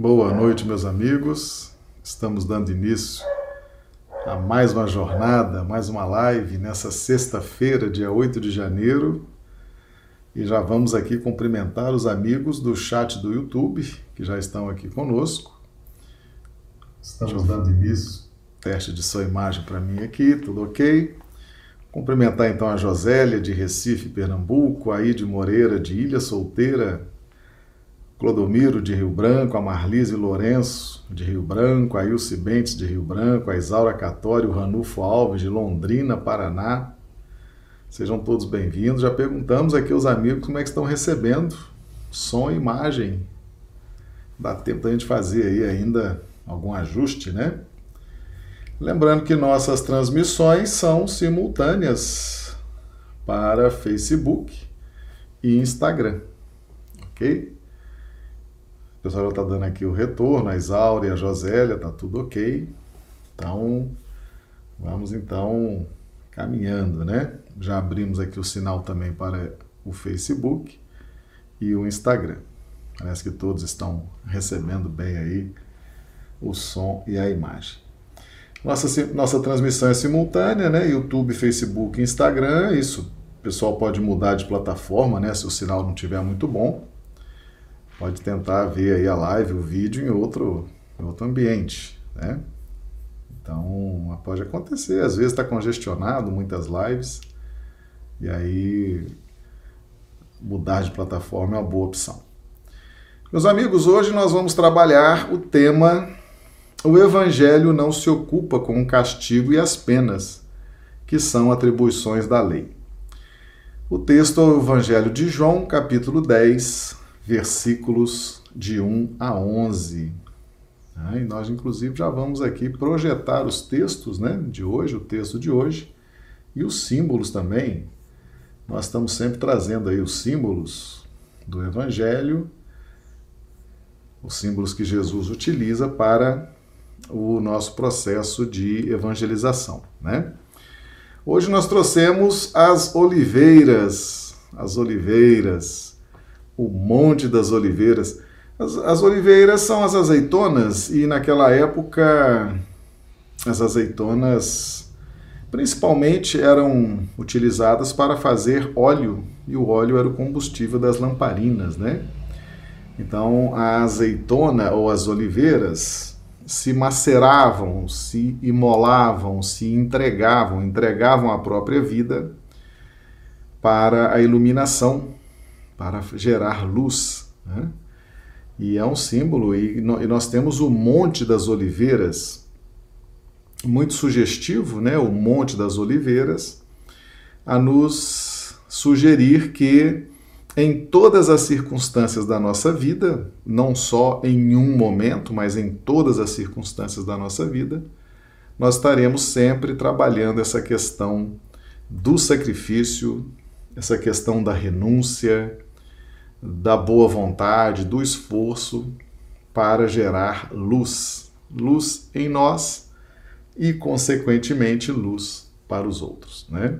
Boa noite, meus amigos. Estamos dando início a mais uma jornada, mais uma live nessa sexta-feira, dia 8 de janeiro. E já vamos aqui cumprimentar os amigos do chat do YouTube que já estão aqui conosco. Estamos dando início. Teste de sua imagem para mim aqui, tudo ok? Cumprimentar então a Josélia de Recife, Pernambuco, a Ide Moreira de Ilha Solteira, Clodomiro de Rio Branco, a Marlise Lourenço de Rio Branco, a Ilse Bentes de Rio Branco, a Isaura Catório, Ranulfo Alves de Londrina, Paraná. Sejam todos bem-vindos. Já perguntamos aqui aos amigos como é que estão recebendo som e imagem. Dá tempo da gente fazer aí ainda algum ajuste, né? Lembrando que nossas transmissões são simultâneas para Facebook e Instagram, ok? Pessoal já está dando aqui o retorno, a Isaura e a Josélia, está tudo ok. Então, vamos então caminhando, né? Já abrimos aqui o sinal também para o Facebook e o Instagram. Parece que todos estão recebendo bem aí o som e a imagem. Nossa, nossa transmissão é simultânea, né? YouTube, Facebook, Instagram. Isso o pessoal pode mudar de plataforma, né? Se o sinal não estiver muito bom pode tentar ver aí a live, o vídeo em outro, em outro ambiente, né? Então, pode acontecer, às vezes está congestionado, muitas lives, e aí mudar de plataforma é uma boa opção. Meus amigos, hoje nós vamos trabalhar o tema O Evangelho não se ocupa com o castigo e as penas, que são atribuições da lei. O texto é o Evangelho de João, capítulo 10, versículos de 1 a 11. Ah, e nós, inclusive, já vamos aqui projetar os textos né, de hoje, o texto de hoje, e os símbolos também. Nós estamos sempre trazendo aí os símbolos do Evangelho, os símbolos que Jesus utiliza para o nosso processo de evangelização, né? Hoje nós trouxemos as oliveiras, as oliveiras, o Monte das Oliveiras. As, as, oliveiras são as azeitonas, e naquela época as azeitonas principalmente eram utilizadas para fazer óleo, e o óleo era o combustível das lamparinas, né? Então a azeitona ou as oliveiras se maceravam, se imolavam, se entregavam, entregavam a própria vida para a iluminação para gerar luz. Né? E é um símbolo, e nós temos o Monte das Oliveiras, muito sugestivo, né? o Monte das Oliveiras, a nos sugerir que em todas as circunstâncias da nossa vida, não só em um momento, mas em todas as circunstâncias da nossa vida, nós estaremos sempre trabalhando essa questão do sacrifício, essa questão da renúncia, da boa vontade, do esforço para gerar luz, luz em nós e, consequentemente, luz para os outros, né?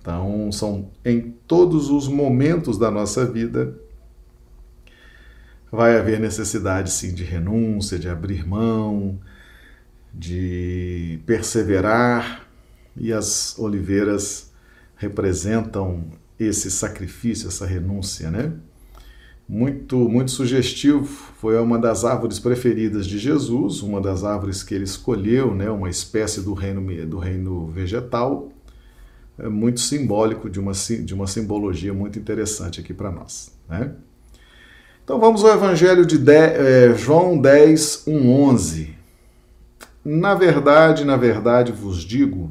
Então, são em todos os momentos da nossa vida vai haver necessidade sim de renúncia, de abrir mão, de perseverar, e as oliveiras representam esse sacrifício, essa renúncia, né? Muito, muito sugestivo. Foi uma das árvores preferidas de Jesus, uma das árvores que ele escolheu, né? Uma espécie do reino do reino vegetal, é muito simbólico de uma de uma simbologia muito interessante aqui para nós, né? Então vamos ao Evangelho de, de é, João 10, 1, 11. Na verdade, na verdade vos digo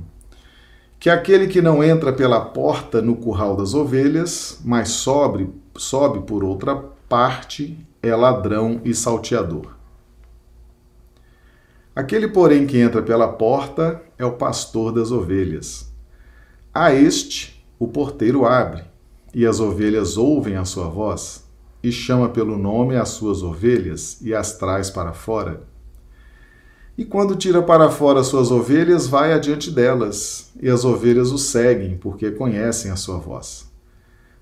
que aquele que não entra pela porta no curral das ovelhas, mas sobe, sobe por outra parte, é ladrão e salteador. Aquele, porém, que entra pela porta é o pastor das ovelhas. A este o porteiro abre, e as ovelhas ouvem a sua voz, e chama pelo nome as suas ovelhas e as traz para fora. E quando tira para fora suas ovelhas, vai adiante delas, e as ovelhas o seguem, porque conhecem a sua voz.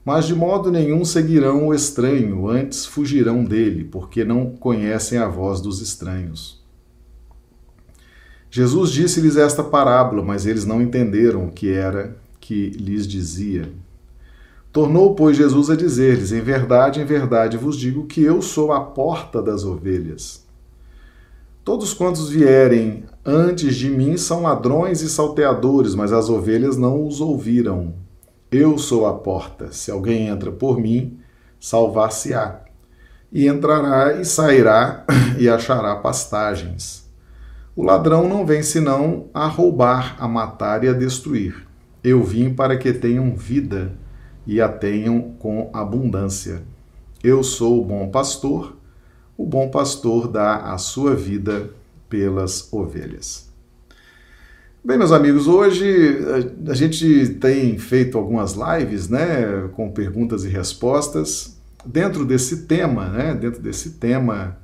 Mas de modo nenhum seguirão o estranho, antes fugirão dele, porque não conhecem a voz dos estranhos. Jesus disse-lhes esta parábola, mas eles não entenderam o que era que lhes dizia. Tornou, pois, Jesus a dizer-lhes: Em verdade, em verdade vos digo que eu sou a porta das ovelhas. Todos quantos vierem antes de mim são ladrões e salteadores, mas as ovelhas não os ouviram. Eu sou a porta. Se alguém entra por mim, salvar-se-á. E entrará e sairá e achará pastagens. O ladrão não vem senão a roubar, a matar e a destruir. Eu vim para que tenham vida e a tenham com abundância. Eu sou o bom pastor. O bom pastor dá a sua vida pelas ovelhas. Bem, meus amigos, hoje a gente tem feito algumas lives, né, com perguntas e respostas dentro desse tema, né, dentro desse tema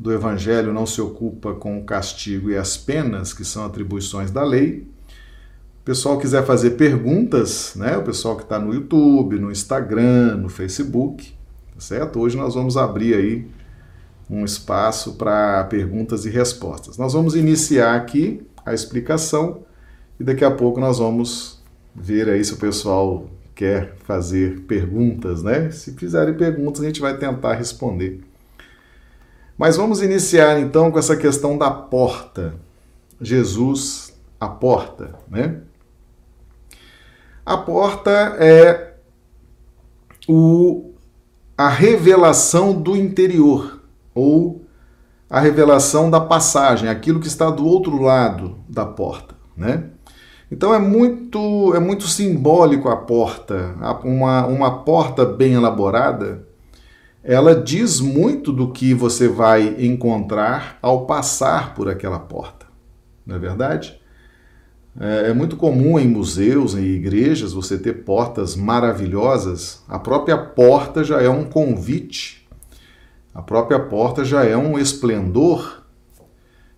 do Evangelho não se ocupa com o castigo e as penas, que são atribuições da lei. O pessoal quiser fazer perguntas, né, o pessoal que está no YouTube, no Instagram, no Facebook, tá certo? Hoje nós vamos abrir aí um espaço para perguntas e respostas. Nós vamos iniciar aqui a explicação e daqui a pouco nós vamos ver aí se o pessoal quer fazer perguntas, né? Se fizerem perguntas, a gente vai tentar responder. Mas vamos iniciar então com essa questão da porta. Jesus, a porta, né? A porta é o, a revelação do interior, ou a revelação da passagem, aquilo que está do outro lado da porta, né? Então é muito, é muito simbólico a porta. Uma, uma porta bem elaborada, ela diz muito do que você vai encontrar ao passar por aquela porta. Não é verdade? É, é muito comum em museus, em igrejas, você ter portas maravilhosas. A própria porta já é um convite, a própria porta já é um esplendor,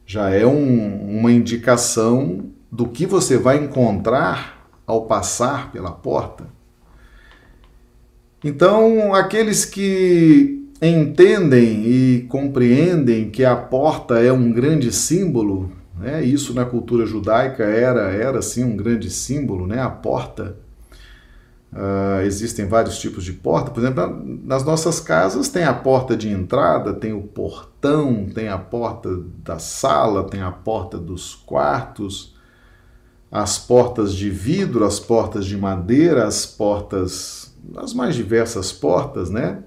já é um, uma indicação do que você vai encontrar ao passar pela porta. Então, aqueles que entendem e compreendem que a porta é um grande símbolo, né? isso na cultura judaica era, era sim um grande símbolo, né? a porta. Uh, existem vários tipos de porta, por exemplo, nas nossas casas tem a porta de entrada, tem o portão, tem a porta da sala, tem a porta dos quartos, as portas de vidro, as portas de madeira, as portas, as mais diversas portas, né?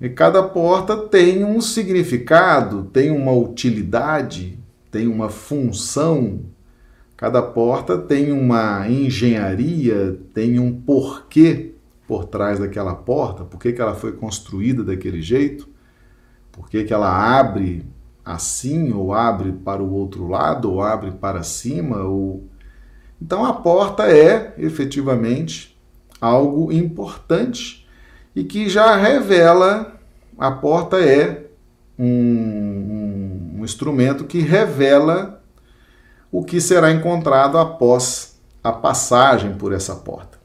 E cada porta tem um significado, tem uma utilidade, tem uma função. Cada porta tem uma engenharia, tem um porquê por trás daquela porta, por que, ela foi construída daquele jeito, por que, que ela abre assim, ou abre para o outro lado, ou abre para cima, ou então a porta é efetivamente algo importante e que já revela a porta é um, um, um instrumento que revela o que será encontrado após a passagem por essa porta.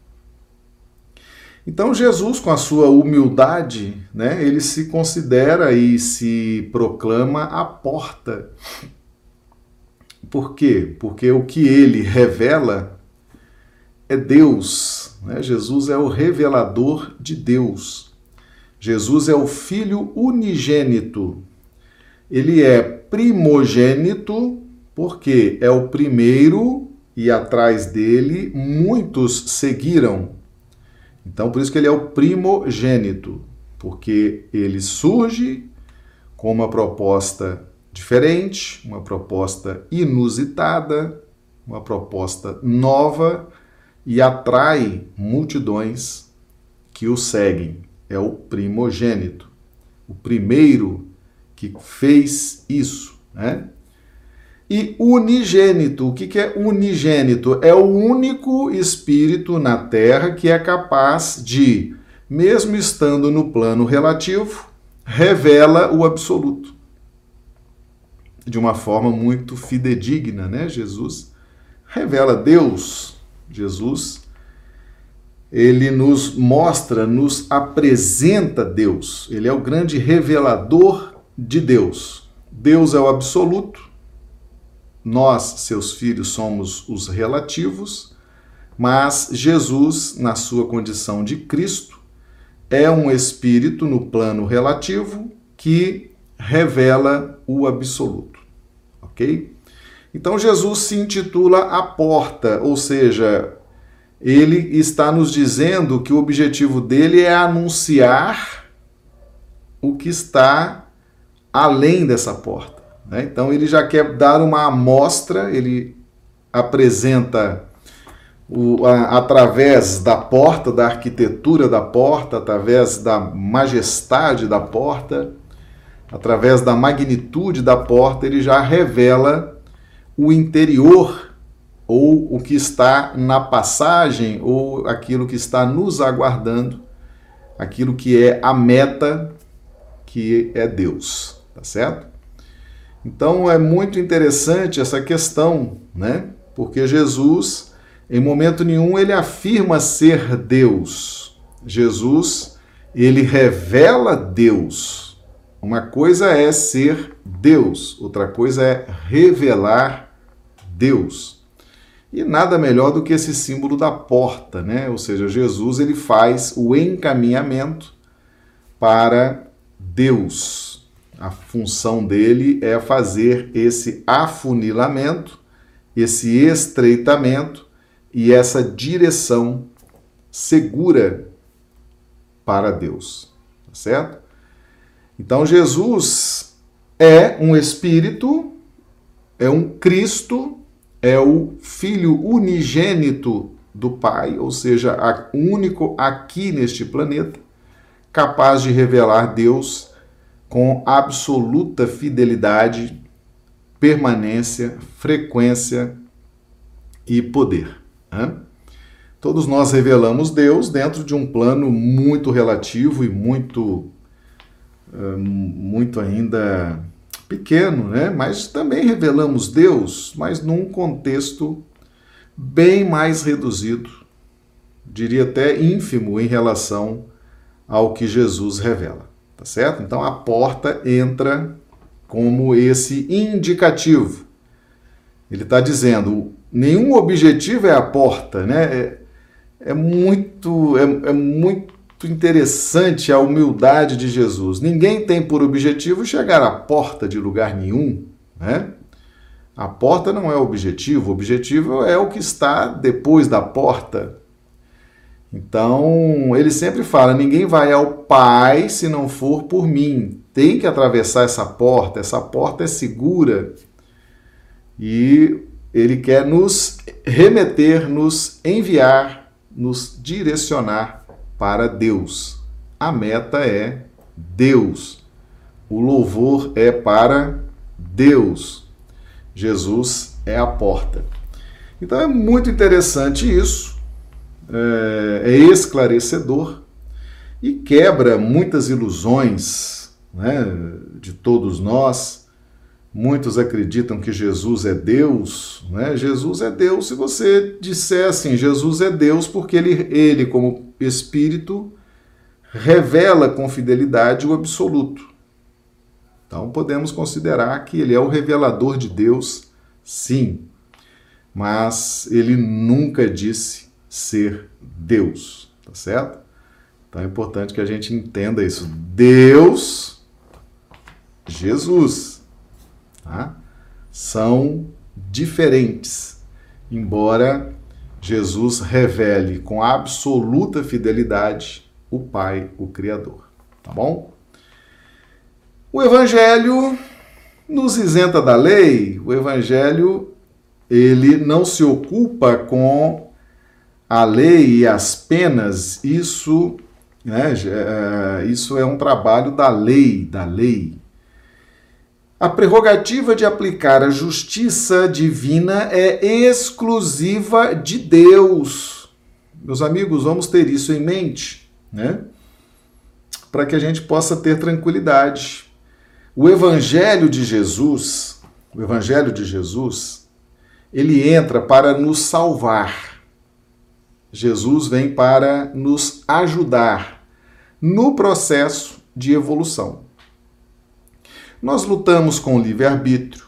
Então Jesus, com a sua humildade, né, ele se considera e se proclama a porta. Por quê? Porque o que ele revela é Deus. Né? Jesus é o revelador de Deus. Jesus é o Filho unigênito. Ele é primogênito porque é o primeiro e atrás dele muitos seguiram. Então, por isso que ele é o primogênito, porque ele surge com uma proposta diferente, uma proposta inusitada, uma proposta nova e atrai multidões que o seguem. É o primogênito, o primeiro que fez isso, né? E unigênito, o que é unigênito? É o único espírito na Terra que é capaz de, mesmo estando no plano relativo, revela o absoluto. De uma forma muito fidedigna, né? Jesus revela Deus. Jesus ele nos mostra, nos apresenta Deus. Ele é o grande revelador de Deus. Deus é o absoluto, nós, seus filhos, somos os relativos, mas Jesus, na sua condição de Cristo, é um espírito no plano relativo que revela o absoluto. Ok? Então Jesus se intitula a porta, ou seja, ele está nos dizendo que o objetivo dele é anunciar o que está além dessa porta. Né? Então ele já quer dar uma amostra, ele apresenta o, a, através da porta, da arquitetura da porta, através da majestade da porta, através da magnitude da porta, ele já revela o interior ou o que está na passagem ou aquilo que está nos aguardando, aquilo que é a meta que é Deus, tá certo? Então é muito interessante essa questão, né? Porque Jesus, em momento nenhum, ele afirma ser Deus. Jesus, ele revela Deus. Uma coisa é ser Deus, outra coisa é revelar Deus. E nada melhor do que esse símbolo da porta, né? Ou seja, Jesus ele faz o encaminhamento para Deus. A função dele é fazer esse afunilamento, esse estreitamento e essa direção segura para Deus, tá certo? Então Jesus é um espírito, é um Cristo, é o filho unigênito do Pai, ou seja, o único aqui neste planeta capaz de revelar Deus com absoluta fidelidade, permanência, frequência e poder. Né? Todos nós revelamos Deus dentro de um plano muito relativo e muito, eh, muito ainda pequeno, né? Mas também revelamos Deus, mas num contexto bem mais reduzido, diria até ínfimo em relação ao que Jesus revela tá certo? Então a porta entra como esse indicativo. Ele está dizendo, nenhum objetivo é a porta, né? É, é muito, é, é muito interessante a humildade de Jesus. Ninguém tem por objetivo chegar à porta de lugar nenhum, né? A porta não é o objetivo, o objetivo é o que está depois da porta, então, ele sempre fala: ninguém vai ao Pai se não for por mim. Tem que atravessar essa porta, essa porta é segura. E ele quer nos remeter, nos enviar, nos direcionar para Deus. A meta é Deus. O louvor é para Deus. Jesus é a porta. Então é muito interessante isso é, é esclarecedor e quebra muitas ilusões né, de todos nós. Muitos acreditam que Jesus é Deus, né? Jesus é Deus se você disser assim, Jesus é Deus porque ele, ele como Espírito, revela com fidelidade o absoluto. Então podemos considerar que ele é o revelador de Deus, sim, mas ele nunca disse ser Deus, tá certo? Então é importante que a gente entenda isso. Deus, Jesus, tá? são diferentes, embora Jesus revele com absoluta fidelidade o Pai, o Criador, tá bom? O Evangelho nos isenta da lei. O Evangelho ele não se ocupa com a lei e as penas, isso, né, é, isso é um trabalho da lei, da lei. A prerrogativa de aplicar a justiça divina é exclusiva de Deus. Meus amigos, vamos ter isso em mente, né? Para que a gente possa ter tranquilidade. O evangelho de Jesus, o evangelho de Jesus, ele entra para nos salvar Jesus vem para nos ajudar no processo de evolução. Nós lutamos com o livre-arbítrio,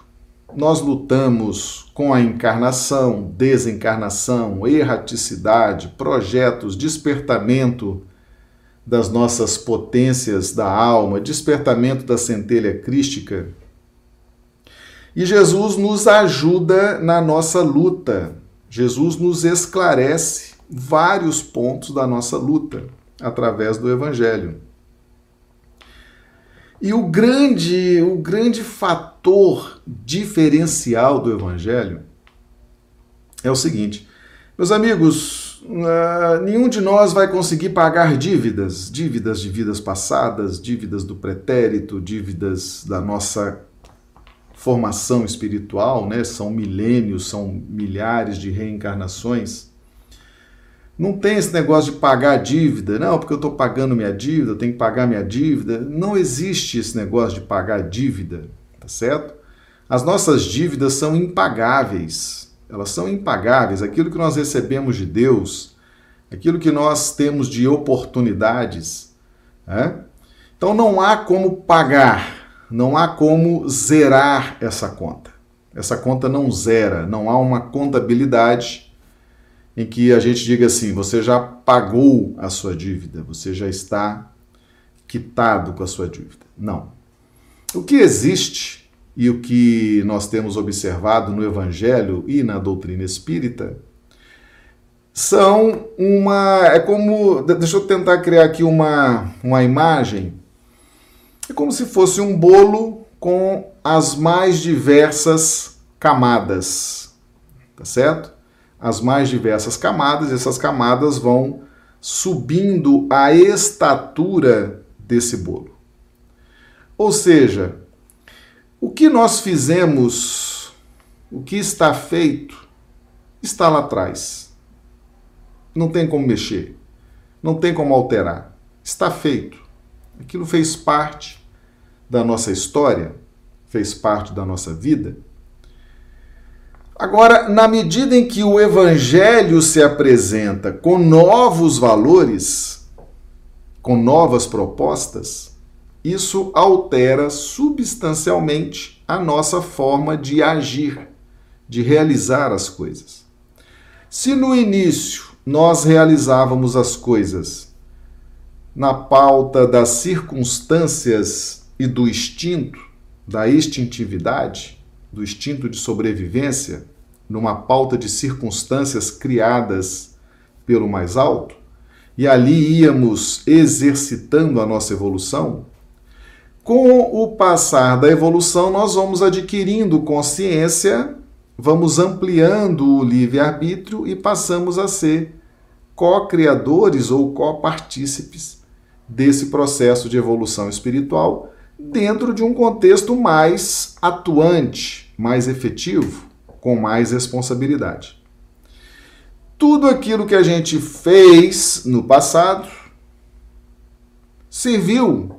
nós lutamos com a encarnação, desencarnação, erraticidade, projetos, despertamento das nossas potências da alma, despertamento da centelha crística. E Jesus nos ajuda na nossa luta. Jesus nos esclarece vários pontos da nossa luta através do evangelho. E o grande, o grande fator diferencial do evangelho é o seguinte: meus amigos, uh, nenhum de nós vai conseguir pagar dívidas, dívidas de vidas passadas, dívidas do pretérito, dívidas da nossa formação espiritual, né? São milênios, são milhares de reencarnações. Não tem esse negócio de pagar dívida, não, porque eu estou pagando minha dívida, eu tenho que pagar minha dívida. Não existe esse negócio de pagar dívida, tá certo? As nossas dívidas são impagáveis. Elas são impagáveis. Aquilo que nós recebemos de Deus, aquilo que nós temos de oportunidades. Né? Então não há como pagar, não há como zerar essa conta. Essa conta não zera, não há uma contabilidade em que a gente diga assim: você já pagou a sua dívida, você já está quitado com a sua dívida. Não. O que existe e o que nós temos observado no Evangelho e na doutrina espírita são uma. É como. Deixa eu tentar criar aqui uma, uma imagem. É como se fosse um bolo com as mais diversas camadas. Tá certo? As mais diversas camadas, e essas camadas vão subindo a estatura desse bolo. Ou seja, o que nós fizemos, o que está feito, está lá atrás. Não tem como mexer, não tem como alterar. Está feito. Aquilo fez parte da nossa história, fez parte da nossa vida Agora, na medida em que o evangelho se apresenta com novos valores, com novas propostas, isso altera substancialmente a nossa forma de agir, de realizar as coisas. Se no início nós realizávamos as coisas na pauta das circunstâncias e do instinto, da instintividade, do instinto de sobrevivência, numa pauta de circunstâncias criadas pelo mais alto, e ali íamos exercitando a nossa evolução, com o passar da evolução, nós vamos adquirindo consciência, vamos ampliando o livre-arbítrio e passamos a ser co-criadores ou co-partícipes desse processo de evolução espiritual dentro de um contexto mais atuante, mais efetivo, com mais responsabilidade. Tudo aquilo que a gente fez no passado serviu,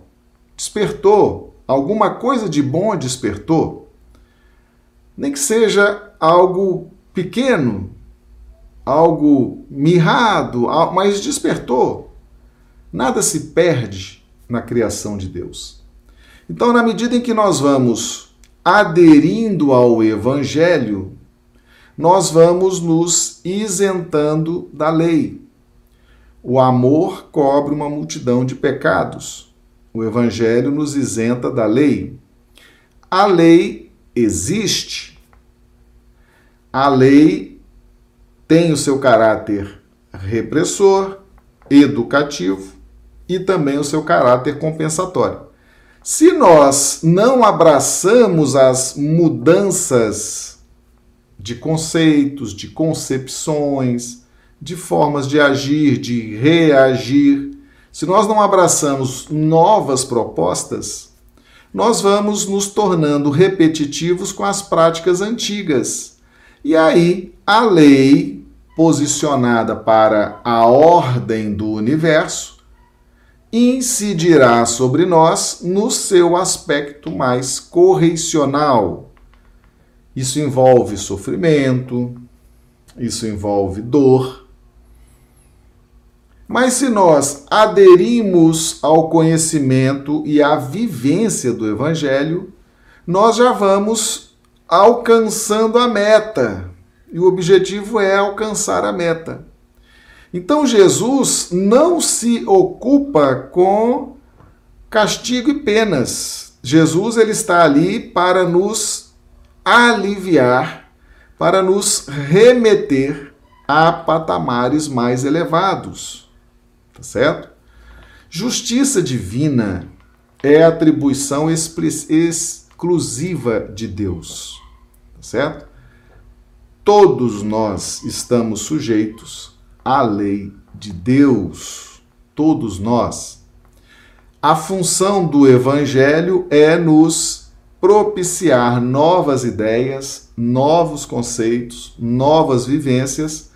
despertou, alguma coisa de bom despertou, nem que seja algo pequeno, algo mirrado, mas despertou. Nada se perde na criação de Deus. Então, na medida em que nós vamos aderindo ao Evangelho, nós vamos nos isentando da lei. O amor cobre uma multidão de pecados. O Evangelho nos isenta da lei. A lei existe. A lei tem o seu caráter repressor, educativo e também o seu caráter compensatório. Se nós não abraçamos as mudanças de conceitos, de concepções, de formas de agir, de reagir, se nós não abraçamos novas propostas, nós vamos nos tornando repetitivos com as práticas antigas. E aí a lei posicionada para a ordem do universo incidirá sobre nós no seu aspecto mais correcional. Isso envolve sofrimento, isso envolve dor, Mas se nós aderimos ao conhecimento e à vivência do Evangelho, nós já vamos alcançando a meta. E o objetivo é alcançar a meta. Então Jesus não se ocupa com castigo e penas. Jesus ele está ali para nos aliviar, para nos remeter a patamares mais elevados. Tá certo? Justiça divina é atribuição exclusiva de Deus. Tá certo? Todos nós estamos sujeitos à lei de Deus. Todos nós. A função do evangelho é nos propiciar novas ideias, novos conceitos, novas vivências,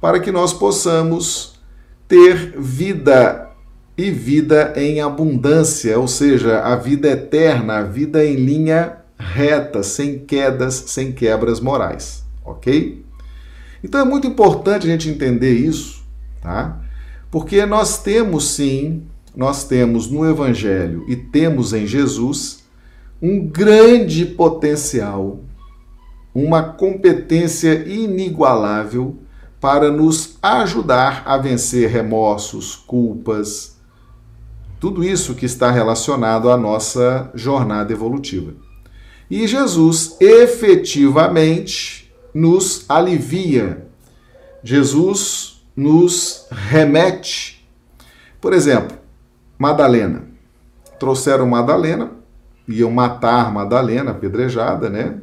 para que nós possamos ter vida e vida em abundância, ou seja, a vida eterna, a vida em linha reta, sem quedas, sem quebras morais, ok? Então é muito importante a gente entender isso, tá? Porque nós temos sim, nós temos no Evangelho e temos em Jesus um grande potencial, uma competência inigualável para nos ajudar a vencer remorsos, culpas, tudo isso que está relacionado à nossa jornada evolutiva. E Jesus efetivamente nos alivia, Jesus nos remete. Por exemplo, Madalena. Trouxeram Madalena, iam matar Madalena, apedrejada, né?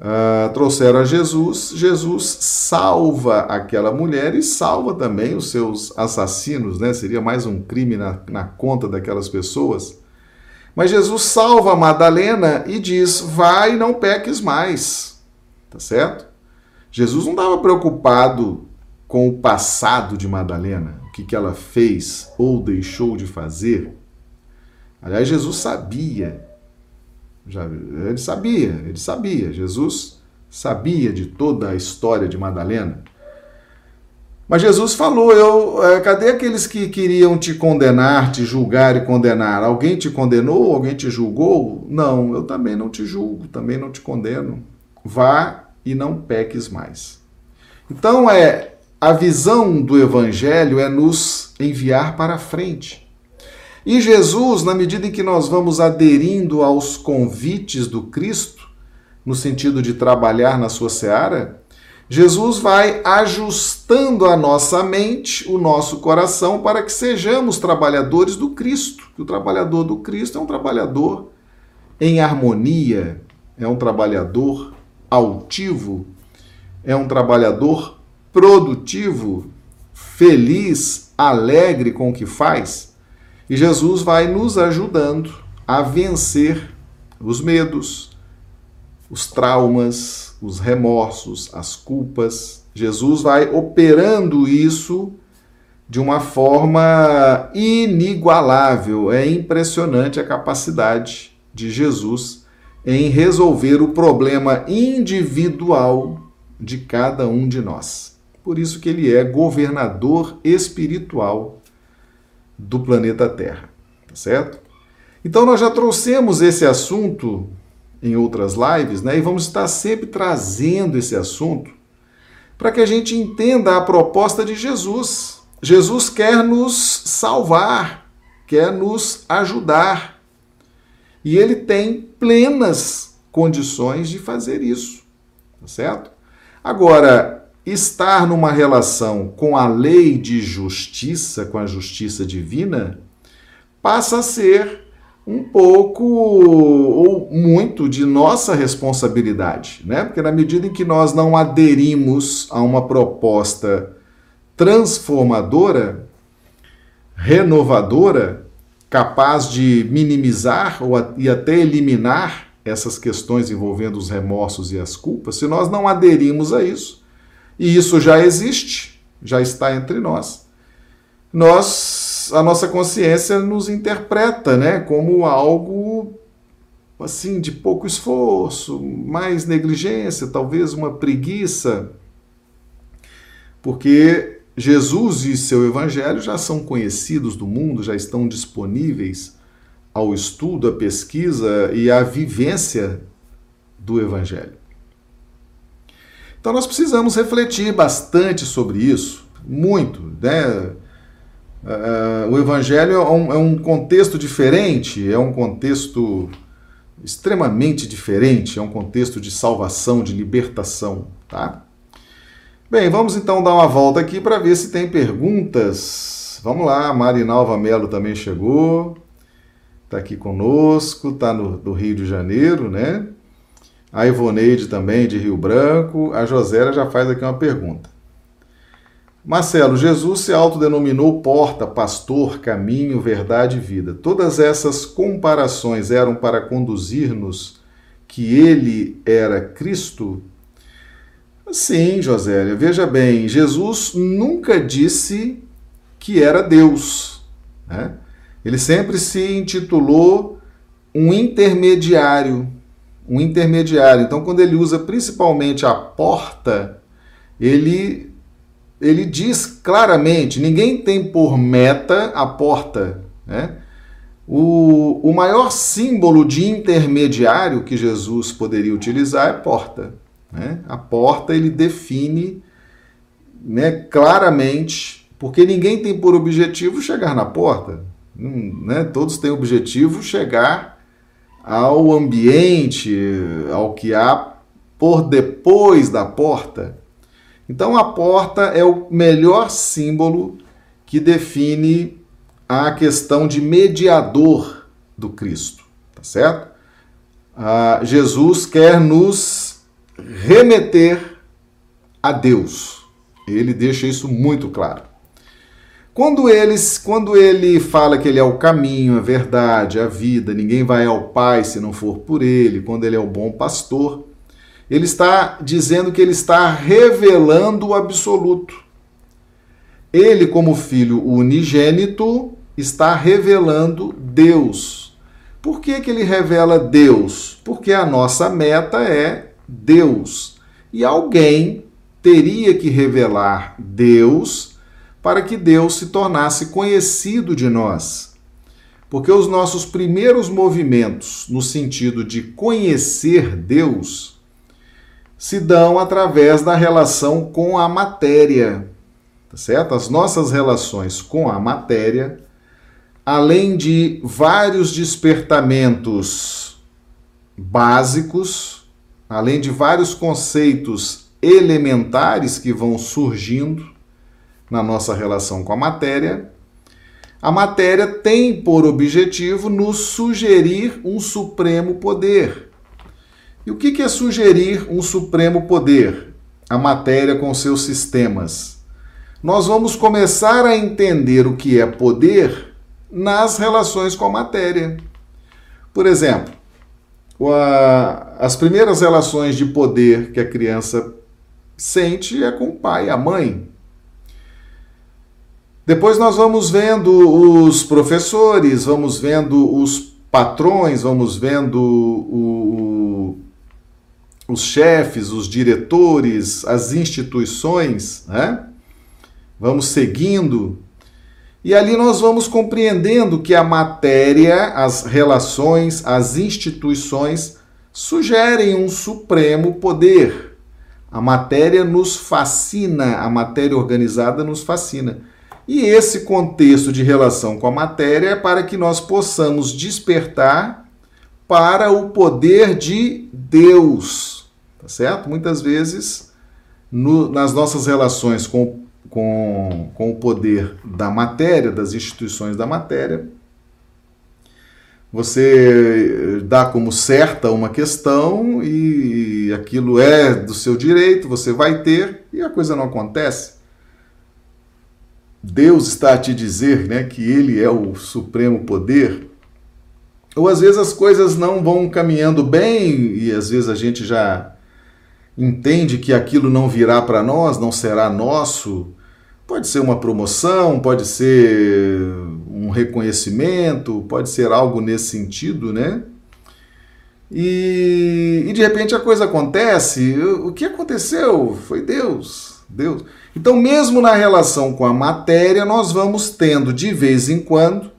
Uh, trouxeram a Jesus, Jesus salva aquela mulher e salva também os seus assassinos, né? Seria mais um crime na, na conta daquelas pessoas. Mas Jesus salva Madalena e diz: vai não peques mais. Tá certo? Jesus não estava preocupado com o passado de Madalena, o que, que ela fez ou deixou de fazer. Aliás, Jesus sabia já, ele sabia, ele sabia. Jesus sabia de toda a história de Madalena. Mas Jesus falou: eu, é, cadê aqueles que queriam te condenar, te julgar e condenar? Alguém te condenou? Alguém te julgou? Não, eu também não te julgo, também não te condeno. Vá e não peques mais. Então é a visão do evangelho é nos enviar para frente. E Jesus, na medida em que nós vamos aderindo aos convites do Cristo, no sentido de trabalhar na sua seara, Jesus vai ajustando a nossa mente, o nosso coração, para que sejamos trabalhadores do Cristo. O trabalhador do Cristo é um trabalhador em harmonia, é um trabalhador altivo, é um trabalhador produtivo, feliz, alegre com o que faz. E Jesus vai nos ajudando a vencer os medos, os traumas, os remorsos, as culpas. Jesus vai operando isso de uma forma inigualável. É impressionante a capacidade de Jesus em resolver o problema individual de cada um de nós. Por isso que ele é governador espiritual do planeta Terra, tá certo? Então nós já trouxemos esse assunto em outras lives, né? E vamos estar sempre trazendo esse assunto para que a gente entenda a proposta de Jesus. Jesus quer nos salvar, quer nos ajudar. E ele tem plenas condições de fazer isso, tá certo? Agora, estar numa relação com a lei de justiça, com a justiça divina, passa a ser um pouco ou muito de nossa responsabilidade, né? Porque na medida em que nós não aderimos a uma proposta transformadora, renovadora, capaz de minimizar ou e até eliminar essas questões envolvendo os remorsos e as culpas, se nós não aderimos a isso, e isso já existe, já está entre nós. Nós, a nossa consciência nos interpreta, né, como algo assim de pouco esforço, mais negligência, talvez uma preguiça, porque Jesus e seu evangelho já são conhecidos do mundo, já estão disponíveis ao estudo, à pesquisa e à vivência do evangelho. Então nós precisamos refletir bastante sobre isso, muito, né? Uh, o evangelho é um, é um contexto diferente, é um contexto extremamente diferente, é um contexto de salvação, de libertação, tá? Bem, vamos então dar uma volta aqui para ver se tem perguntas. Vamos lá, a Marinalva Melo também chegou, está aqui conosco, está no do Rio de Janeiro, né? A Ivoneide também, de Rio Branco. A Josélia já faz aqui uma pergunta. Marcelo, Jesus se autodenominou porta, pastor, caminho, verdade e vida. Todas essas comparações eram para conduzir-nos que ele era Cristo? Sim, Josélia. Veja bem, Jesus nunca disse que era Deus. Né? Ele sempre se intitulou um intermediário. Um intermediário. Então, quando ele usa principalmente a porta, ele ele diz claramente: ninguém tem por meta a porta. Né? O, o maior símbolo de intermediário que Jesus poderia utilizar é porta. Né? A porta ele define né, claramente, porque ninguém tem por objetivo chegar na porta. Né? Todos têm objetivo chegar ao ambiente, ao que há por depois da porta. Então a porta é o melhor símbolo que define a questão de mediador do Cristo, tá certo? Ah, Jesus quer nos remeter a Deus. Ele deixa isso muito claro. Quando, eles, quando ele fala que ele é o caminho, a verdade, a vida, ninguém vai ao Pai se não for por ele, quando ele é o bom pastor, ele está dizendo que ele está revelando o absoluto. Ele, como filho unigênito, está revelando Deus. Por que, que ele revela Deus? Porque a nossa meta é Deus. E alguém teria que revelar Deus para que Deus se tornasse conhecido de nós. Porque os nossos primeiros movimentos no sentido de conhecer Deus se dão através da relação com a matéria, tá certo? As nossas relações com a matéria, além de vários despertamentos básicos, além de vários conceitos elementares que vão surgindo na nossa relação com a matéria, a matéria tem por objetivo nos sugerir um supremo poder e o que é sugerir um supremo poder? A matéria com seus sistemas. Nós vamos começar a entender o que é poder nas relações com a matéria. Por exemplo, as primeiras relações de poder que a criança sente é com o pai, a mãe. Depois nós vamos vendo os professores, vamos vendo os patrões, vamos vendo o, os chefes, os diretores, as instituições, né? Vamos seguindo. E ali nós vamos compreendendo que a matéria, as relações, as instituições sugerem um supremo poder. A matéria nos fascina, a matéria organizada nos fascina. E esse contexto de relação com a matéria é para que nós possamos despertar para o poder de Deus tá certo? Muitas vezes, no, nas nossas relações com, com, com o poder da matéria, das instituições da matéria, você dá como certa uma questão e aquilo é do seu direito, você vai ter e a coisa não acontece. Deus está a te dizer né, que Ele é o supremo poder. Ou às vezes as coisas não vão caminhando bem e às vezes a gente já entende que aquilo não virá para nós, não será nosso. Pode ser uma promoção, pode ser um reconhecimento, pode ser algo nesse sentido, né? E, e de repente a coisa acontece. O que aconteceu? Foi Deus. Deus. Então, mesmo na relação com a matéria, nós vamos tendo de vez em quando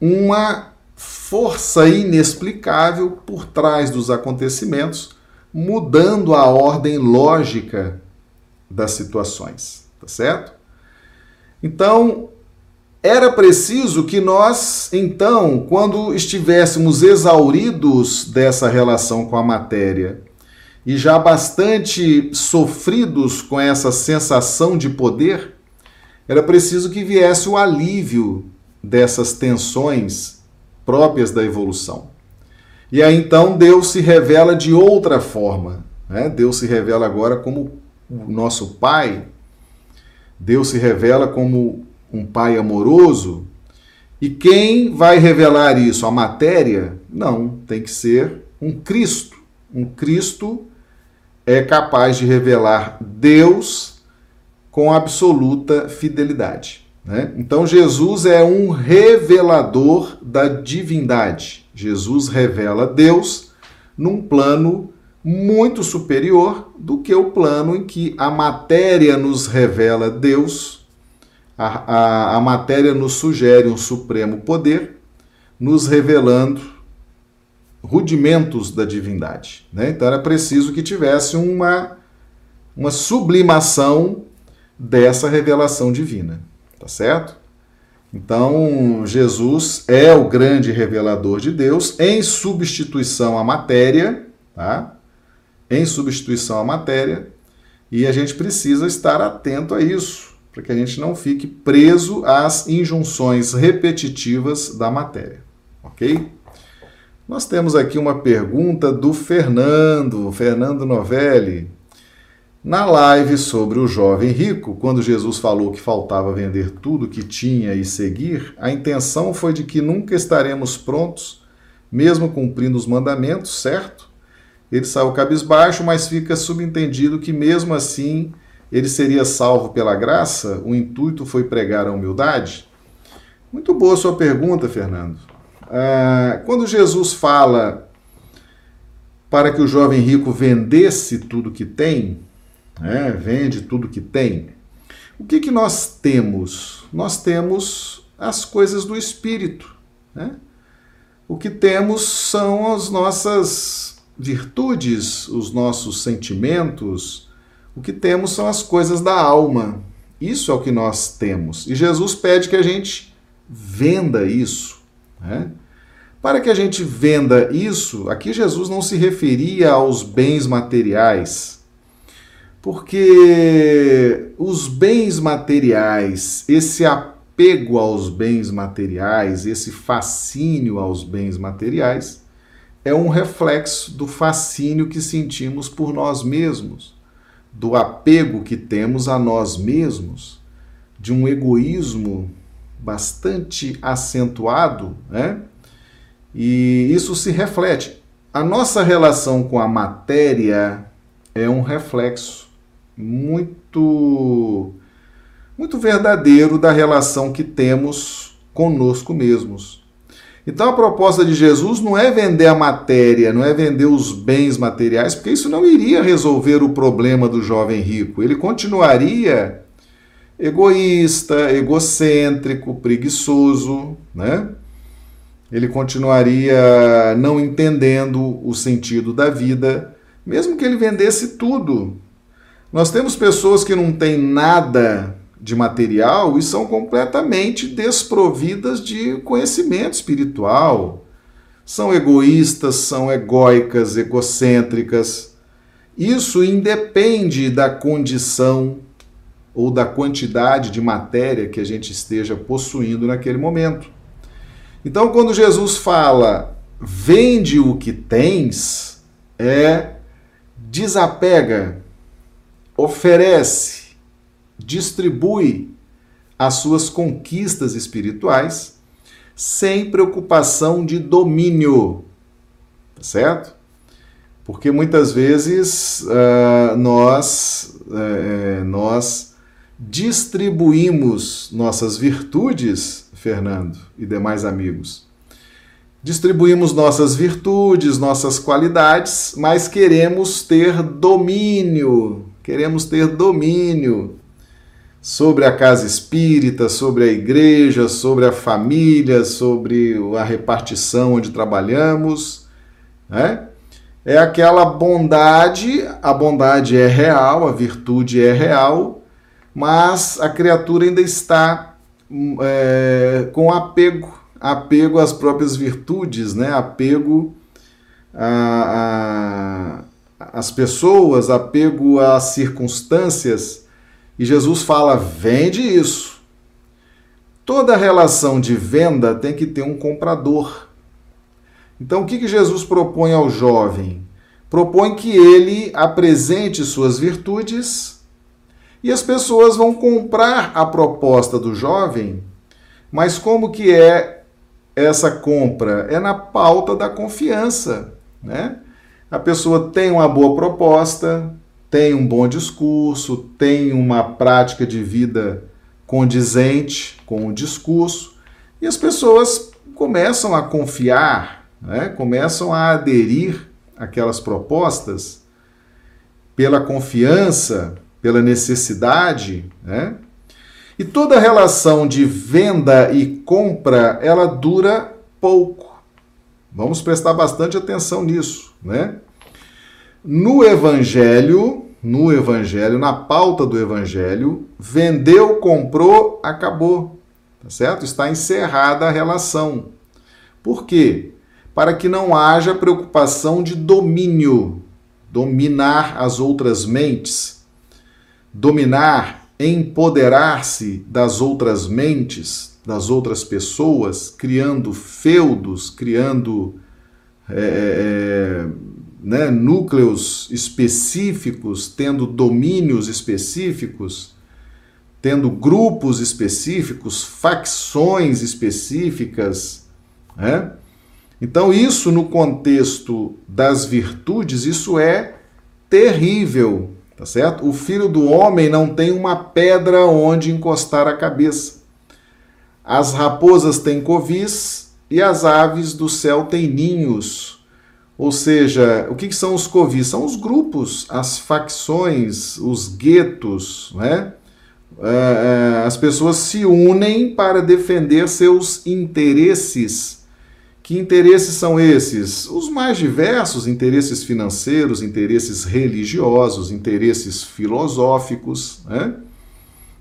uma força inexplicável por trás dos acontecimentos, mudando a ordem lógica das situações, tá certo? Então, era preciso que nós, então, quando estivéssemos exauridos dessa relação com a matéria e já bastante sofridos com essa sensação de poder, era preciso que viesse o alívio dessas tensões próprias da evolução. E aí então Deus se revela de outra forma. Né? Deus se revela agora como o nosso Pai. Deus se revela como um pai amoroso. E quem vai revelar isso? A matéria? Não, tem que ser um Cristo. Um Cristo é capaz de revelar Deus com absoluta fidelidade. Né? Então, Jesus é um revelador da divindade. Jesus revela Deus num plano muito superior do que o plano em que a matéria nos revela Deus a, a, a matéria nos sugere um supremo poder, nos revelando rudimentos da divindade. Né? Então era preciso que tivesse uma, uma sublimação dessa revelação divina. Tá certo? Então, Jesus é o grande revelador de Deus em substituição à matéria, tá? Em substituição à matéria, e a gente precisa estar atento a isso para que a gente não fique preso às injunções repetitivas da matéria, ok? Nós temos aqui uma pergunta do Fernando, Fernando Novelli. Na live sobre o jovem rico, quando Jesus falou que faltava vender tudo que tinha e seguir, a intenção foi de que nunca estaremos prontos, mesmo cumprindo os mandamentos, certo? Ele saiu cabisbaixo, mas fica subentendido que mesmo assim ele seria salvo pela graça? O intuito foi pregar a humildade? Muito boa sua pergunta, Fernando. Ah, quando Jesus fala para que o jovem rico vendesse tudo que tem, né, vende tudo que tem, o que, que nós temos? Nós temos as coisas do espírito. Né? O que temos são as nossas virtudes, os nossos sentimentos, o que temos são as coisas da alma. Isso é o que nós temos. E Jesus pede que a gente venda isso. Né? Para que a gente venda isso, aqui Jesus não se referia aos bens materiais, porque os bens materiais, esse apego aos bens materiais, esse fascínio aos bens materiais, é um reflexo do fascínio que sentimos por nós mesmos do apego que temos a nós mesmos, de um egoísmo bastante acentuado, né? E isso se reflete. A nossa relação com a matéria é um reflexo muito muito verdadeiro da relação que temos conosco mesmos. Então a proposta de Jesus não é vender a matéria, não é vender os bens materiais, porque isso não iria resolver o problema do jovem rico. Ele continuaria egoísta, egocêntrico, preguiçoso, né? Ele continuaria não entendendo o sentido da vida, mesmo que ele vendesse tudo. Nós temos pessoas que não têm nada de material e são completamente desprovidas de conhecimento espiritual. São egoístas, são egóicas, egocêntricas. Isso independe da condição ou da quantidade de matéria que a gente esteja possuindo naquele momento. Então, quando Jesus fala vende o que tens, é desapega, oferece, distribui as suas conquistas espirituais sem preocupação de domínio, tá certo? Porque muitas vezes uh, nós, uh, nós distribuímos nossas virtudes, Fernando e demais amigos. Distribuímos nossas virtudes, nossas qualidades, mas queremos ter domínio, queremos ter domínio sobre a casa espírita, sobre a igreja, sobre a família, sobre a repartição onde trabalhamos, né? É aquela bondade, a bondade é real, a virtude é real, mas a criatura ainda está é, com apego, apego às próprias virtudes, né? apego às pessoas, apego às circunstâncias e Jesus fala: vende isso. Toda relação de venda tem que ter um comprador. Então, o que, que Jesus propõe ao jovem? Propõe que ele apresente suas virtudes e as pessoas vão comprar a proposta do jovem. Mas como que é essa compra? É na pauta da confiança, né? A pessoa tem uma boa proposta, tem um bom discurso, tem uma prática de vida condizente com o discurso, e as pessoas começam a confiar, né? começam a aderir àquelas propostas pela confiança, pela necessidade, né? E toda relação de venda e compra, ela dura pouco. Vamos prestar bastante atenção nisso, né? No evangelho, no evangelho, na pauta do evangelho, vendeu, comprou, acabou. Tá certo? Está encerrada a relação. Por quê? Para que não haja preocupação de domínio, dominar as outras mentes, dominar, empoderar-se das outras mentes, das outras pessoas, criando feudos, criando é, é, né, núcleos específicos, tendo domínios específicos, tendo grupos específicos, facções específicas. Né? Então, isso no contexto das virtudes, isso é terrível, tá certo? O filho do homem não tem uma pedra onde encostar a cabeça. As raposas têm covis e as aves do céu têm ninhos. Ou seja, o que, são os covis? São os grupos, as facções, os guetos, né? É, é, as pessoas se unem para defender seus interesses. Que interesses são esses? Os mais diversos: interesses financeiros, interesses religiosos, interesses filosóficos, né?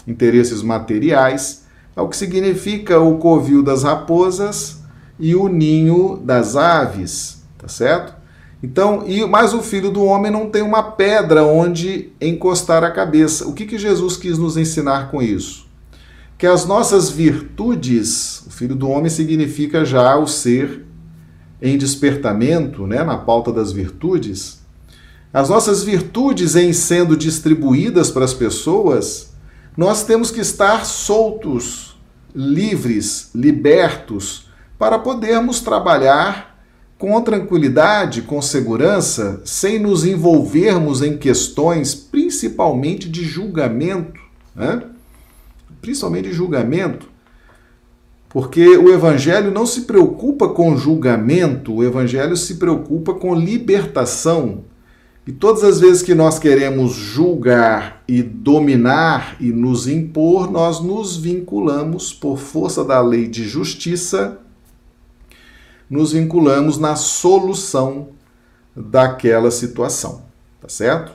interesses materiais. É o que significa o covil das raposas e o ninho das aves tá certo? Então, e mas o filho do homem não tem uma pedra onde encostar a cabeça. O que, que Jesus quis nos ensinar com isso? Que as nossas virtudes, o filho do homem significa já o ser em despertamento, né, na pauta das virtudes. As nossas virtudes em sendo distribuídas para as pessoas, nós temos que estar soltos, livres, libertos, para podermos trabalhar com tranquilidade, com segurança, sem nos envolvermos em questões principalmente de julgamento, né? principalmente de julgamento, porque o Evangelho não se preocupa com julgamento, o Evangelho se preocupa com libertação. E todas as vezes que nós queremos julgar e dominar e nos impor, nós nos vinculamos por força da lei de justiça nos vinculamos na solução daquela situação, tá certo?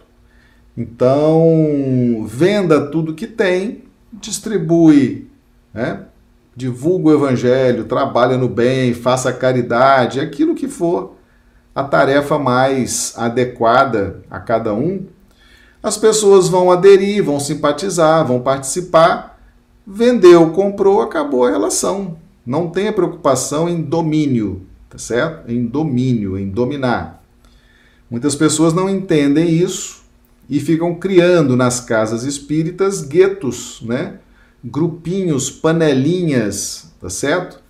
Então, venda tudo que tem, distribui, né? divulga o evangelho, trabalha no bem, faça caridade, aquilo que for a tarefa mais adequada a cada um. As pessoas vão aderir, vão simpatizar, vão participar. Vendeu, comprou, acabou a relação. Não tenha preocupação em domínio, tá certo? Em domínio, em dominar. Muitas pessoas não entendem isso e ficam criando nas casas espíritas guetos, né? Grupinhos, panelinhas, tá certo?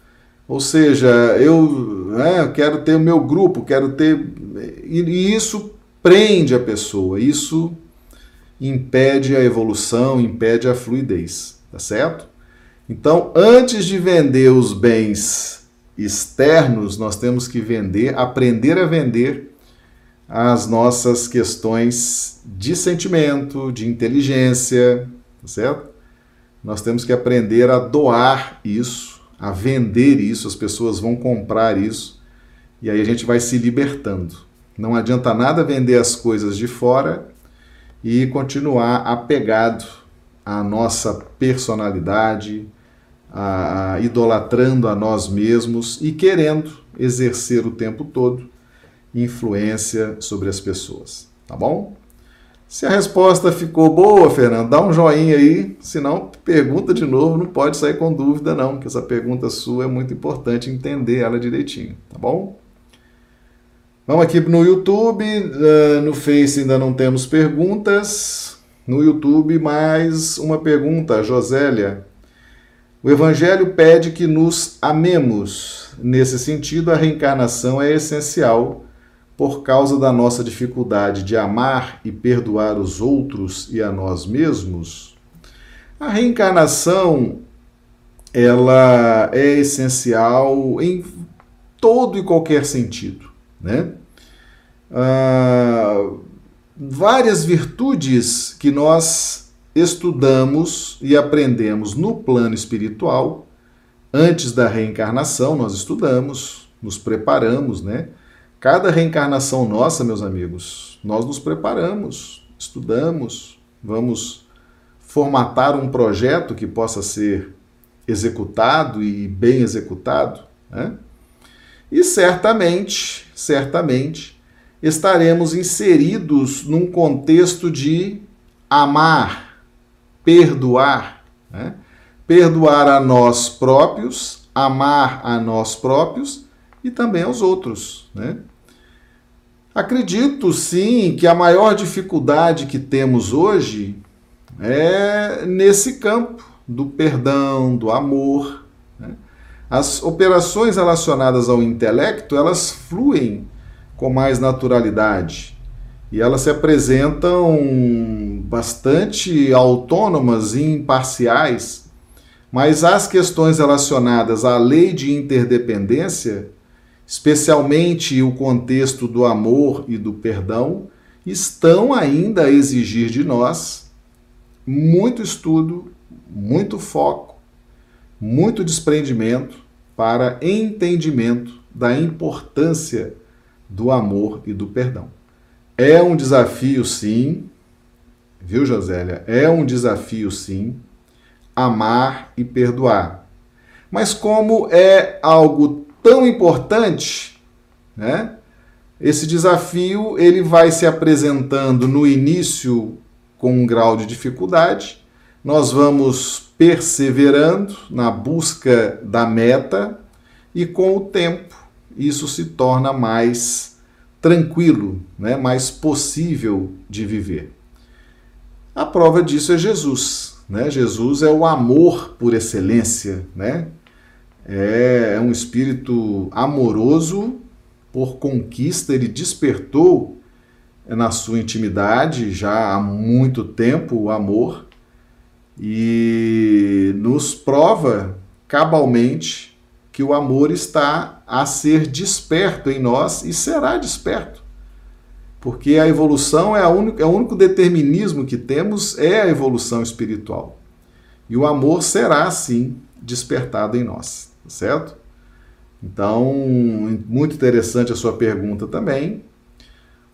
Ou seja, eu, né, quero ter o meu grupo, quero ter. E isso prende a pessoa, isso impede a evolução, impede a fluidez, tá certo? Então, antes de vender os bens externos, nós temos que vender, aprender a vender as nossas questões de sentimento, de inteligência, tá certo? nós temos que aprender a doar isso, a vender isso, as pessoas vão comprar isso, e aí a gente vai se libertando. Não adianta nada vender as coisas de fora e continuar apegado à nossa personalidade, a, a, idolatrando a nós mesmos e querendo exercer o tempo todo influência sobre as pessoas. Tá bom? Se a resposta ficou boa, Fernando, dá um joinha aí, senão pergunta de novo, não pode sair com dúvida não, que essa pergunta sua é muito importante entender ela direitinho, tá bom? Vamos aqui no YouTube, uh, no Face ainda não temos perguntas, no YouTube mais uma pergunta, Josélia. O Evangelho pede que nos amemos. Nesse sentido, a reencarnação é essencial por causa da nossa dificuldade de amar e perdoar os outros e a nós mesmos, a reencarnação ela é essencial em todo e qualquer sentido, né? Ah, várias virtudes que nós estudamos e aprendemos no plano espiritual antes da reencarnação nós estudamos, nos preparamos, né? Cada reencarnação nossa, meus amigos, nós nos preparamos, estudamos, vamos formatar um projeto que possa ser executado e bem executado, né? E certamente, certamente, estaremos inseridos num contexto de amar, perdoar, né? perdoar a nós próprios, amar a nós próprios e também aos outros, né? Acredito sim que a maior dificuldade que temos hoje é nesse campo do perdão, do amor. Né? As operações relacionadas ao intelecto elas fluem com mais naturalidade e elas se apresentam bastante autônomas e imparciais, mas as questões relacionadas à lei de interdependência especialmente o contexto do amor e do perdão, estão ainda a exigir de nós muito estudo, muito foco, muito desprendimento para entendimento da importância do amor e do perdão. É um desafio, sim, viu, Josélia? É um desafio, sim, amar e perdoar. Mas como é algo tão importante, né? Esse desafio ele vai se apresentando no início com um grau de dificuldade. Nós vamos perseverando na busca da meta e com o tempo isso se torna mais tranquilo, né? mais possível de viver. A prova disso é Jesus. Né? Jesus é o amor por excelência, né? É, é um espírito amoroso por conquista, ele despertou na sua intimidade já há muito tempo o amor e nos prova cabalmente que o amor está a ser desperto em nós e será desperto. Porque a evolução é, a única, é o único determinismo que temos é a evolução espiritual. E o amor será, sim, despertado em nós certo? Então, muito interessante a sua pergunta também.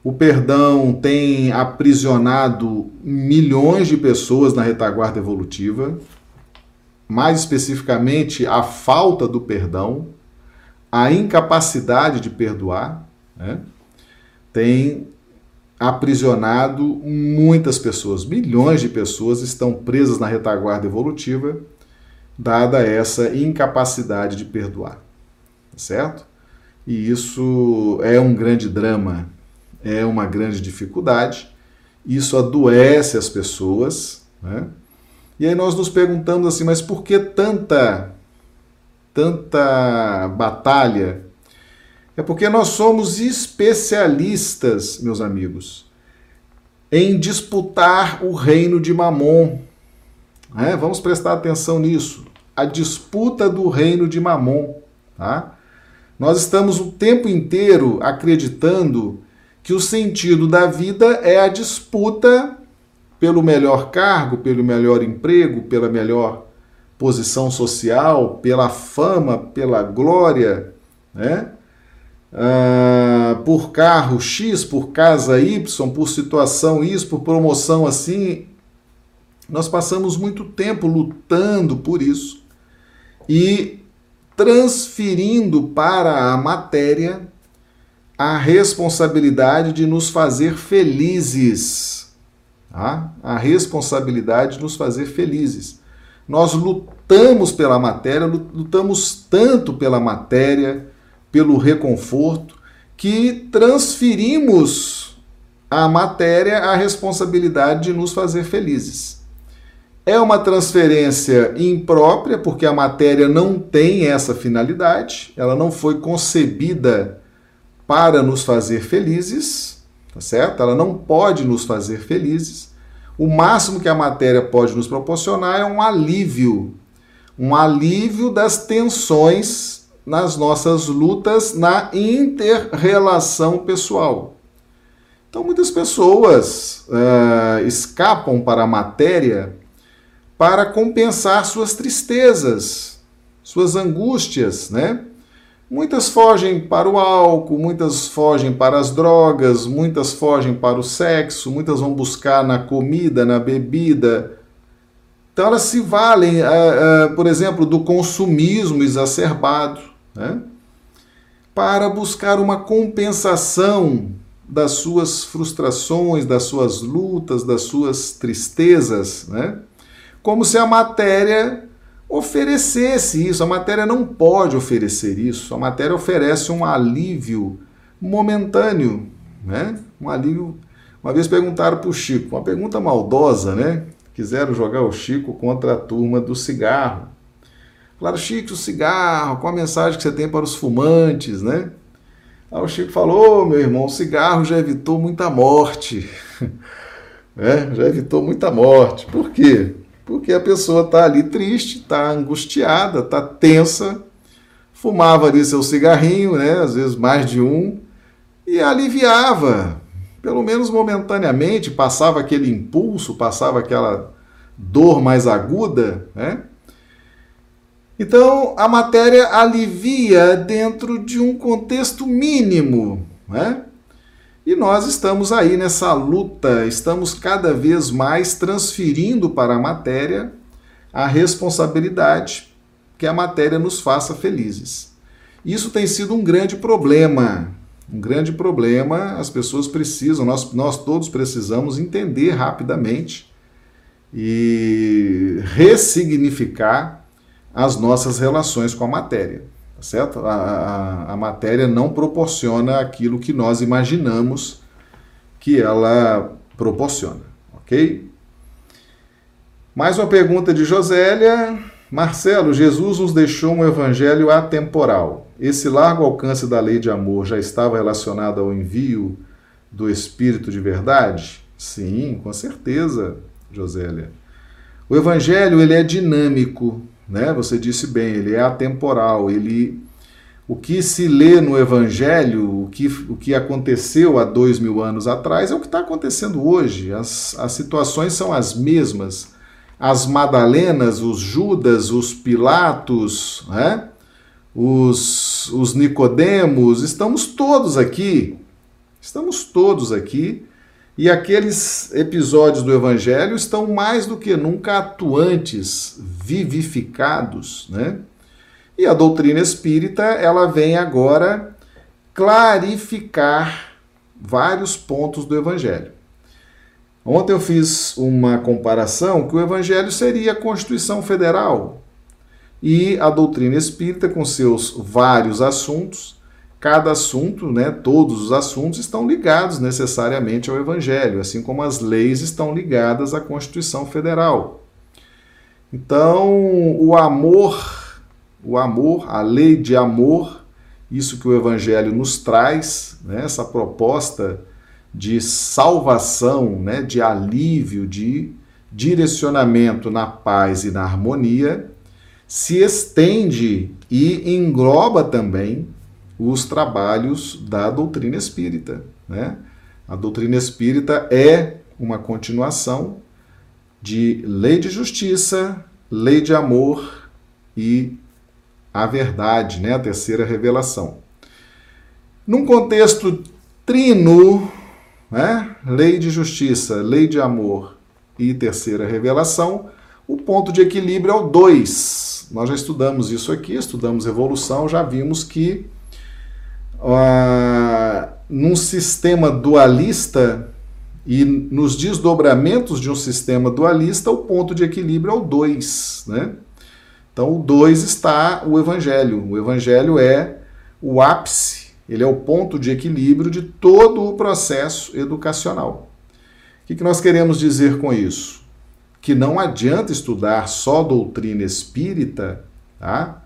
O perdão tem aprisionado milhões de pessoas na retaguarda evolutiva. Mais especificamente, a falta do perdão, a incapacidade de perdoar, né? tem aprisionado muitas pessoas. Milhões de pessoas estão presas na retaguarda evolutiva dada essa incapacidade de perdoar, certo? E isso é um grande drama, é uma grande dificuldade, isso adoece as pessoas, né? E aí nós nos perguntamos assim, mas por que tanta tanta batalha? É porque nós somos especialistas, meus amigos, em disputar o reino de Mamon, né? Vamos prestar atenção nisso. A disputa do reino de Mamon. Tá? Nós estamos o tempo inteiro acreditando que o sentido da vida é a disputa pelo melhor cargo, pelo melhor emprego, pela melhor posição social, pela fama, pela glória, né? Ah, por carro X, por casa Y, por situação isso, por promoção assim. Nós passamos muito tempo lutando por isso e transferindo para a matéria a responsabilidade de nos fazer felizes. Tá? A responsabilidade de nos fazer felizes. Nós lutamos pela matéria, lutamos tanto pela matéria, pelo reconforto, que transferimos à matéria a responsabilidade de nos fazer felizes. É uma transferência imprópria, porque a matéria não tem essa finalidade, ela não foi concebida para nos fazer felizes, tá certo? Ela não pode nos fazer felizes. O máximo que a matéria pode nos proporcionar é um alívio, um alívio das tensões nas nossas lutas na inter-relação pessoal. Então, muitas pessoas uh, escapam para a matéria para compensar suas tristezas, suas angústias, né? Muitas fogem para o álcool, muitas fogem para as drogas, muitas fogem para o sexo, muitas vão buscar na comida, na bebida. Então elas se valem, uh, uh, por exemplo, do consumismo exacerbado, né? para buscar uma compensação das suas frustrações, das suas lutas, das suas tristezas, né? Como se a matéria oferecesse isso. A matéria não pode oferecer isso. A matéria oferece um alívio momentâneo, né? Um alívio. Uma vez perguntaram para o Chico, uma pergunta maldosa, né? Quiseram jogar o Chico contra a turma do cigarro. Falaram, Chico, o cigarro, qual a mensagem que você tem para os fumantes, né? Aí o Chico falou, oh, meu irmão, o cigarro já evitou muita morte. é, já evitou muita morte. Por quê? Porque a pessoa está ali triste, está angustiada, está tensa, fumava ali seu cigarrinho, né, às vezes mais de um, e aliviava, pelo menos momentaneamente, passava aquele impulso, passava aquela dor mais aguda, né? Então, a matéria alivia dentro de um contexto mínimo, né? E nós estamos aí nessa luta, estamos cada vez mais transferindo para a matéria a responsabilidade que a matéria nos faça felizes. Isso tem sido um grande problema. Um grande problema, as pessoas precisam, nós, nós todos precisamos entender rapidamente e ressignificar as nossas relações com a matéria tá certo? A, a, a matéria não proporciona aquilo que nós imaginamos que ela proporciona, ok? Mais uma pergunta de Josélia. Marcelo, Jesus nos deixou um evangelho atemporal. Esse largo alcance da lei de amor já estava relacionado ao envio do Espírito de verdade? Sim, com certeza, Josélia. O evangelho ele é dinâmico, né? Você disse bem, ele é atemporal, ele o que se lê no Evangelho, o que, o que aconteceu há dois mil anos atrás, é o que está acontecendo hoje. As, as situações são as mesmas. As Madalenas, os Judas, os Pilatos, né? os, os Nicodemos, estamos todos aqui. Estamos todos aqui e aqueles episódios do Evangelho estão mais do que nunca atuantes, vivificados, né? E a doutrina espírita, ela vem agora clarificar vários pontos do Evangelho. Ontem eu fiz uma comparação que o Evangelho seria a Constituição Federal e a doutrina espírita, com seus vários assuntos, cada assunto, né, todos os assuntos estão ligados necessariamente ao Evangelho, assim como as leis estão ligadas à Constituição Federal. Então, o amor, o amor, a lei de amor, isso que o Evangelho nos traz, né, essa proposta de salvação, né, de alívio, de direcionamento na paz e na harmonia, se estende e engloba também os trabalhos da doutrina espírita. Né? A doutrina espírita é uma continuação de lei de justiça, lei de amor e a verdade, né? a terceira revelação. Num contexto trino, né? lei de justiça, lei de amor e terceira revelação, o ponto de equilíbrio é o 2. Nós já estudamos isso aqui, estudamos evolução, já vimos que num sistema dualista e nos desdobramentos de um sistema dualista, o ponto de equilíbrio é o 2. Né? Então, o 2 está o Evangelho. O Evangelho é o ápice, ele é o ponto de equilíbrio de todo o processo educacional. O que nós queremos dizer com isso? Que não adianta estudar só doutrina espírita, tá?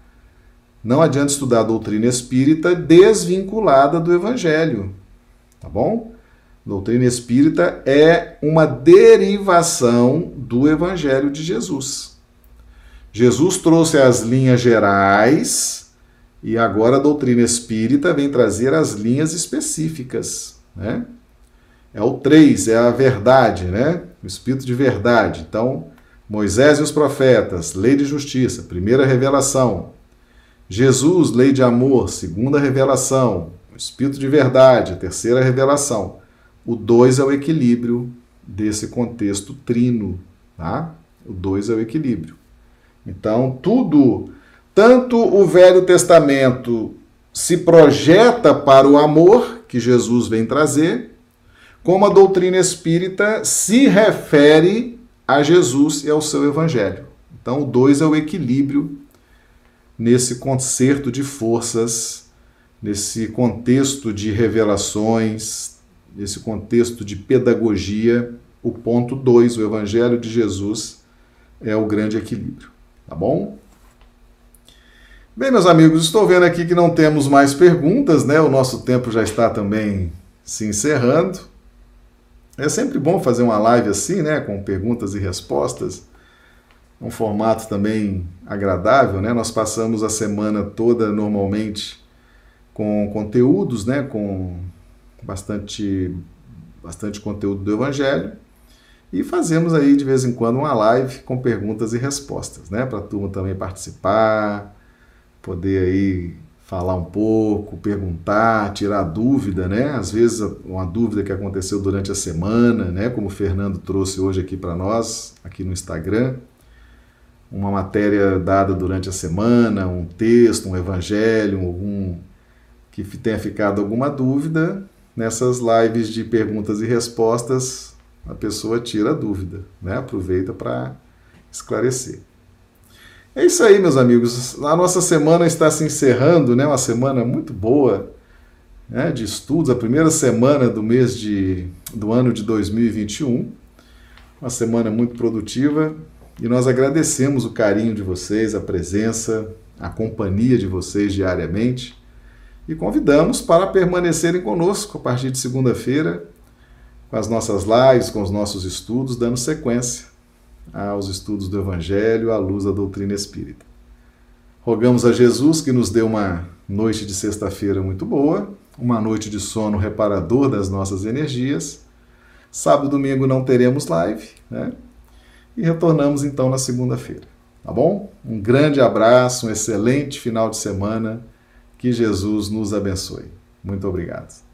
Não adianta estudar a doutrina espírita desvinculada do Evangelho, tá bom? Doutrina espírita é uma derivação do Evangelho de Jesus. Jesus trouxe as linhas gerais e agora a doutrina espírita vem trazer as linhas específicas. Né? É o 3, é a verdade, né? o espírito de verdade. Então, Moisés e os profetas, lei de justiça, primeira revelação. Jesus, lei de amor, segunda revelação. Espírito de verdade, terceira revelação. O 2 é o equilíbrio desse contexto trino, tá? O 2 é o equilíbrio. Então, tudo, tanto o Velho Testamento se projeta para o amor que Jesus vem trazer, como a doutrina espírita se refere a Jesus e ao seu evangelho. Então, o 2 é o equilíbrio nesse concerto de forças, nesse contexto de revelações, nesse contexto de pedagogia, o ponto 2, o Evangelho de Jesus, é o grande equilíbrio. Tá bom? Bem, meus amigos, estou vendo aqui que não temos mais perguntas, né? O nosso tempo já está também se encerrando. É sempre bom fazer uma live assim, né? Com perguntas e respostas. Um formato também agradável, né? Nós passamos a semana toda normalmente com conteúdos, né? Com bastante, bastante conteúdo do Evangelho. E fazemos aí de vez em quando uma live com perguntas e respostas, né? Para a turma também participar, poder aí falar um pouco, perguntar, tirar dúvida, né? Às vezes uma dúvida que aconteceu durante a semana, né? Como o Fernando trouxe hoje aqui para nós, aqui no Instagram. Uma matéria dada durante a semana, um texto, um evangelho, algum que tenha ficado alguma dúvida, nessas lives de perguntas e respostas, a pessoa tira a dúvida, né? Aproveita para esclarecer. É isso aí, meus amigos. A nossa semana está se encerrando, né? Uma semana muito boa né? de estudos, a primeira semana do mês de, do ano de 2021. Uma semana muito produtiva e nós agradecemos o carinho de vocês, a presença, a companhia de vocês diariamente e convidamos para permanecerem conosco a partir de segunda-feira, com as nossas lives, com os nossos estudos, dando sequência aos estudos do Evangelho à luz da doutrina espírita. Rogamos a Jesus que nos dê uma noite de sexta-feira muito boa, uma noite de sono reparador das nossas energias. Sábado e domingo não teremos live, né? E retornamos então na segunda-feira, tá bom? Um grande abraço, um excelente final de semana que Jesus nos abençoe. Muito obrigado.